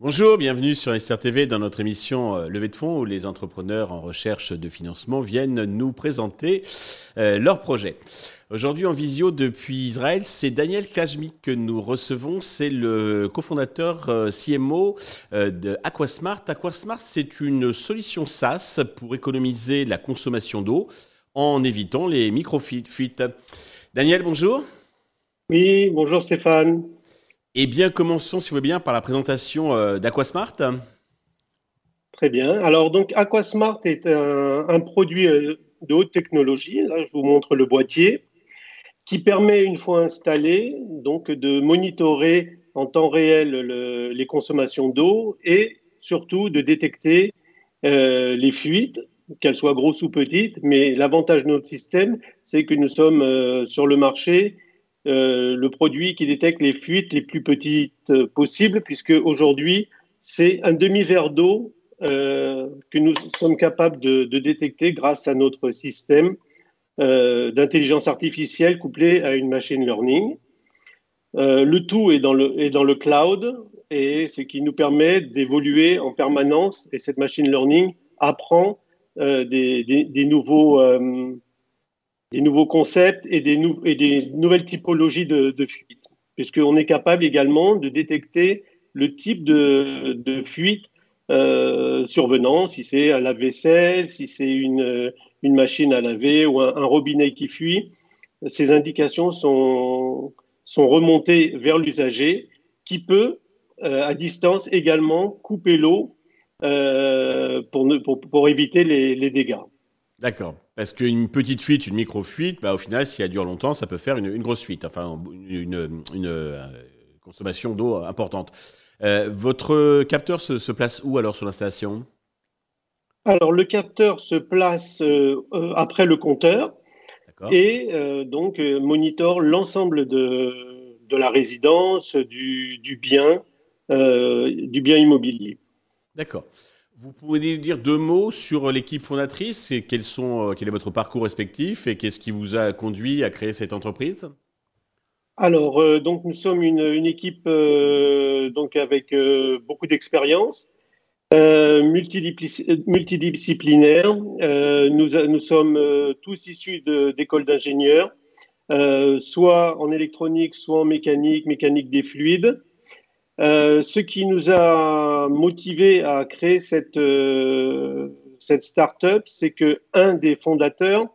Bonjour, bienvenue sur Esther TV dans notre émission euh, Levée de fonds où les entrepreneurs en recherche de financement viennent nous présenter euh, leurs projets. Aujourd'hui en visio depuis Israël, c'est Daniel Kajmik que nous recevons. C'est le cofondateur euh, CMO de Aquasmart. Aquasmart, c'est une solution SaaS pour économiser la consommation d'eau en évitant les microfuites. Daniel, bonjour. Oui, bonjour Stéphane. Eh bien, commençons, si vous voulez bien, par la présentation euh, d'Aquasmart. Très bien. Alors, donc, Aquasmart est un, produit euh, de haute technologie. Là, je vous montre le boîtier qui permet, une fois installé, donc de monitorer en temps réel les consommations d'eau et surtout de détecter euh, les fuites, qu'elles soient grosses ou petites. Mais l'avantage de notre système, c'est que nous sommes sur le marché euh, le produit qui détecte les fuites les plus petites euh, possibles, puisque aujourd'hui, c'est un demi-verre d'eau euh, que nous sommes capables de, détecter grâce à notre système d'intelligence artificielle couplé à une machine learning. le tout est dans le, cloud et ce qui nous permet d'évoluer en permanence et cette machine learning apprend des, des, nouveaux concepts et des, nouvelles typologies de, de fuite, puisqu'on est capable également de détecter le type de, fuite euh, survenant, si c'est un lave-vaisselle, si c'est une, une, machine à laver ou un, robinet qui fuit. Ces indications sont, sont remontées vers l'usager qui peut, euh, à distance également, couper l'eau euh, pour, pour, éviter les, dégâts. D'accord. Parce qu'une petite fuite, une micro-fuite, bah, au final, si elle dure longtemps, ça peut faire une, grosse fuite, enfin une, euh, consommation d'eau importante. Votre capteur se, place où alors sur l'installation? Alors le capteur se place euh, après le compteur et donc monitore l'ensemble de, de, la résidence, du, du bien, du bien immobilier. D'accord. Vous pouvez dire deux mots sur l'équipe fondatrice et quels sont, euh, quel est votre parcours respectif et qu'est-ce qui vous a conduit à créer cette entreprise? Alors, euh, donc nous sommes une, équipe euh, donc avec beaucoup d'expérience, multidisciplinaire. Nous, nous, sommes tous issus d'écoles d'ingénieurs, soit en électronique, soit en mécanique, mécanique des fluides. Euh, ce qui nous a motivé à créer cette, euh, cette start-up, c'est que un des fondateurs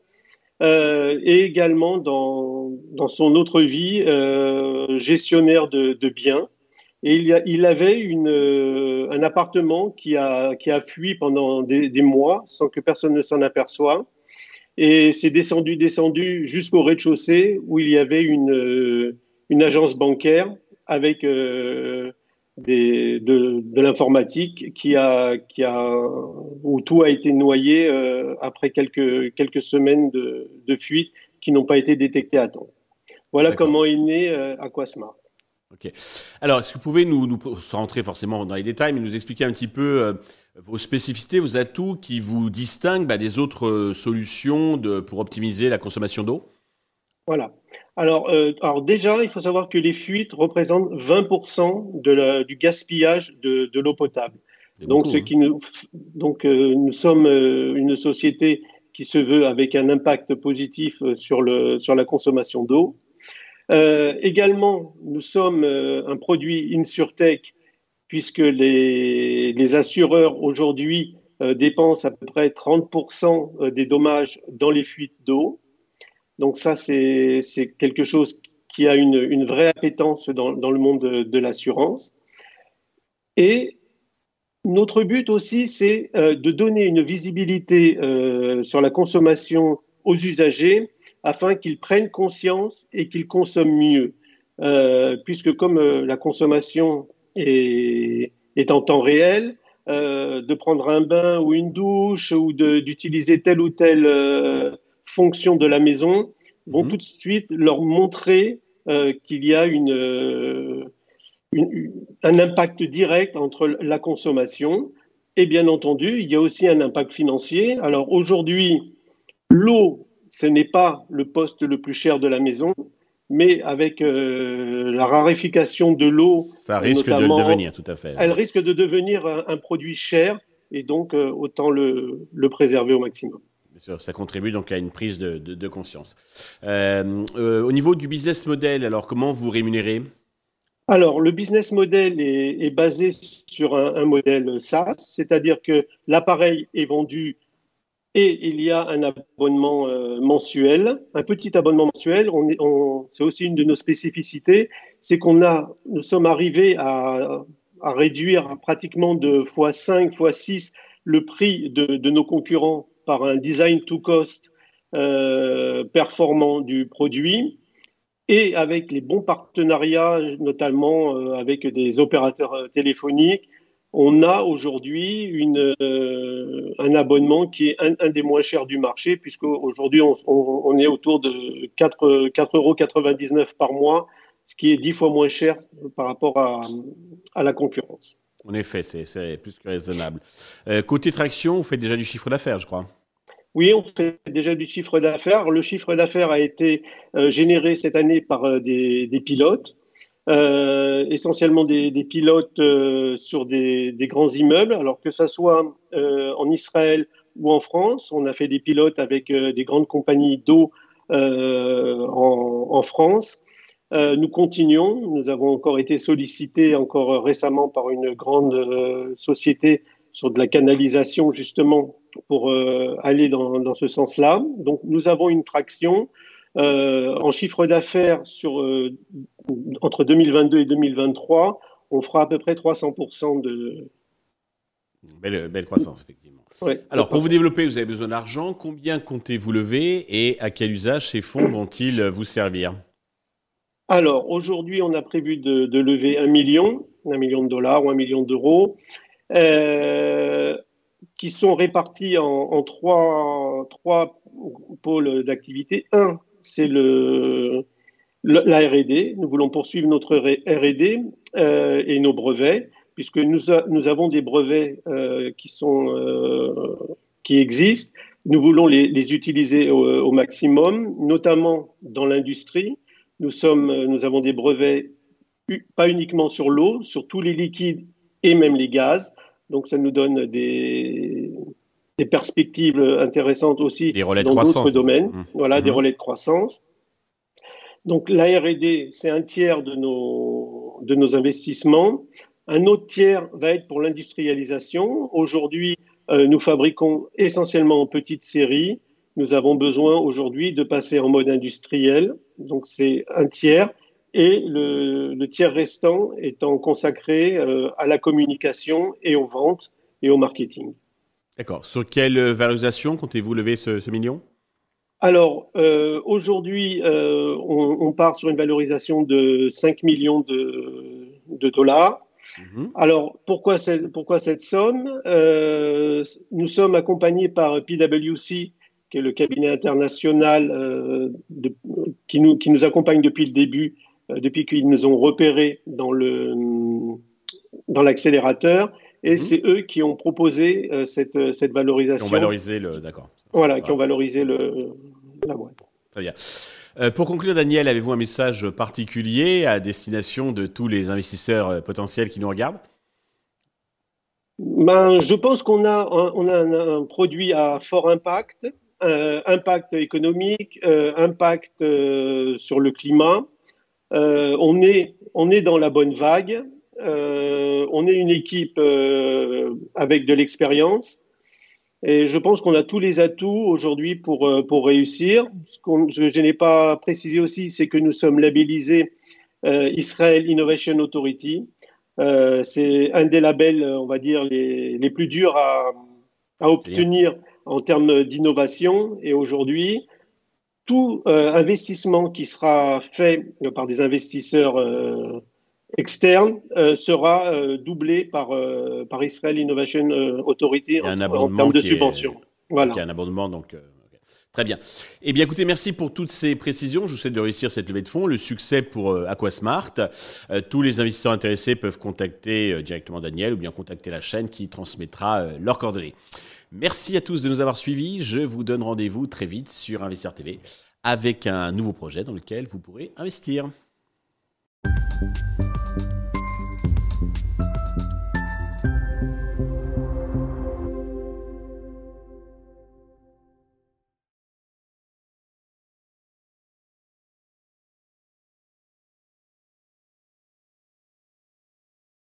euh, est également dans, son autre vie euh, gestionnaire de, biens. Et il, y a, il avait une, euh, un appartement qui a, qui a fui pendant des, des mois sans que personne ne s'en aperçoive. Et c'est descendu, descendu jusqu'au rez-de-chaussée où il y avait une, une agence bancaire avec euh, des, de, de l'informatique qui a, qui a, où tout a été noyé euh, après quelques, quelques semaines de, de fuite qui n'ont pas été détectées à temps. Voilà comment est né euh, Aquasmart. Ok. Alors, est-ce que vous pouvez nous, nous, sans rentrer forcément dans les détails, mais nous expliquer un petit peu euh, vos spécificités, vos atouts qui vous distinguent bah, des autres euh, solutions de, pour optimiser la consommation d'eau? Voilà. Alors, euh, alors, déjà, il faut savoir que les fuites représentent 20% de la, du gaspillage de, de l'eau potable. Donc, ce hein. qui nous, donc euh, nous sommes une société qui se veut avec un impact positif sur, le, sur la consommation d'eau. Également, nous sommes un produit InsurTech puisque les, assureurs aujourd'hui dépensent à peu près 30% des dommages dans les fuites d'eau. Donc ça, c'est quelque chose qui a une, vraie appétence dans, le monde de, l'assurance. Et notre but aussi, c'est euh, de donner une visibilité euh, sur la consommation aux usagers afin qu'ils prennent conscience et qu'ils consomment mieux. Euh, puisque comme euh, la consommation est, est, en temps réel, euh, de prendre un bain ou une douche ou d'utiliser telle ou telle fonction de la maison vont mhm. tout de suite leur montrer qu'il y a une, un impact direct entre la consommation et bien entendu, il y a aussi un impact financier. Alors aujourd'hui, L'eau, ce n'est pas le poste le plus cher de la maison, mais avec euh, la raréfication de l'eau, ça risque de le devenir tout à fait. Elle risque de devenir un, produit cher et donc euh, autant le, préserver au maximum. Bien sûr, ça contribue donc à une prise de, conscience. Euh, au niveau du business model, alors comment vous rémunérez? Alors, le business model est, basé sur un, un modèle SaaS, c'est-à-dire que l'appareil est vendu et il y a un abonnement euh, mensuel, un petit abonnement mensuel. C'est aussi une de nos spécificités, c'est qu'on a, nous sommes arrivés à, réduire pratiquement de x5, x6 le prix de, nos concurrents par un design to cost euh, performant du produit et avec les bons partenariats, notamment euh, avec des opérateurs téléphoniques on a aujourd'hui euh, un abonnement qui est un, des moins chers du marché, puisque aujourd'hui on, est autour de 4,99 euros par mois, ce qui est 10 fois moins cher par rapport à, la concurrence. En effet, c'est plus que raisonnable. Euh, côté traction, on fait déjà du chiffre d'affaires, je crois. Oui, on fait déjà du chiffre d'affaires. Le chiffre d'affaires a été euh, généré cette année par des pilotes. Euh, essentiellement des, pilotes euh, sur des, grands immeubles, alors que ça soit euh, en Israël ou en France. On a fait des pilotes avec des grandes compagnies d'eau en, France. nous continuons. Nous avons encore été sollicités encore récemment par une grande société sur de la canalisation justement pour aller dans, dans ce sens-là. Donc nous avons une traction. En chiffre d'affaires sur entre 2022 et 2023, on fera à peu près 300% de. Belle, belle croissance, effectivement. Alors, pour vous développer, vous avez besoin d'argent. Combien comptez-vous lever et à quel usage ces fonds vont-ils vous servir? Alors, aujourd'hui, on a prévu de, lever un million, un million de dollars ou un million d'euros, euh, qui sont répartis en, en trois, trois pôles d'activité. Un, c'est le, la R&D. Nous voulons poursuivre notre R&D euh, et nos brevets, puisque nous, nous avons des brevets euh, qui, sont, euh, qui existent. Nous voulons les, les utiliser au, maximum, notamment dans l'industrie. Nous, sommes, nous avons des brevets pas uniquement sur l'eau, sur tous les liquides et même les gaz. Donc ça nous donne des, des perspectives intéressantes aussi dans d'autres domaines. Mmh. Voilà, des mmh. relais de croissance. Donc la R&D, c'est un tiers de nos, investissements. Un autre tiers va être pour l'industrialisation. Aujourd'hui, euh, nous fabriquons essentiellement en petite série. Nous avons besoin aujourd'hui de passer en mode industriel. Donc c'est un tiers. Et le, le tiers restant étant consacré euh, à la communication et aux ventes et au marketing. D'accord. Sur quelle valorisation comptez-vous lever ce, million? Alors, euh, aujourd'hui, euh, on, part sur une valorisation de 5 millions de, dollars. Mhm. Alors, pourquoi, pourquoi cette somme? Euh, Nous sommes accompagnés par PwC, qui est le cabinet international qui, nous, qui nous accompagne depuis le début, depuis qu'ils nous ont repérés dans l'accélérateur. Dans et mhm. c'est eux qui ont proposé euh, cette, euh, cette, valorisation. Qui ont valorisé le. D'accord. Voilà, qui ont valorisé le, la boîte. Très bien. Euh, pour conclure, Daniel, avez-vous un message particulier à destination de tous les investisseurs potentiels qui nous regardent? Ben, Je pense qu'on a, on a un, produit à fort impact, impact économique, impact sur le climat. on, est, on est dans la bonne vague. Euh, on est une équipe euh, avec de l'expérience. Et je pense qu'on a tous les atouts aujourd'hui pour, euh, pour réussir. Ce que je, n'ai pas précisé aussi, c'est que nous sommes labellisés Israel Innovation Authority. c'est un des labels, on va dire, les, les plus durs à, à obtenir en termes d'innovation. Et aujourd'hui, tout investissement qui sera fait par des investisseurs externe euh, sera euh, doublé par, euh, par Israel Innovation Authority en, termes de subventions. Voilà. Il y a un abondement, donc. Très bien. Eh bien, écoutez, merci pour toutes ces précisions. Je vous souhaite de réussir cette levée de fonds, le succès pour Aquasmart. tous les investisseurs intéressés peuvent contacter directement Daniel ou bien contacter la chaîne qui transmettra leurs coordonnées. Merci à tous de nous avoir suivis. Je vous donne rendez-vous très vite sur Investir TV avec un nouveau projet dans lequel vous pourrez investir.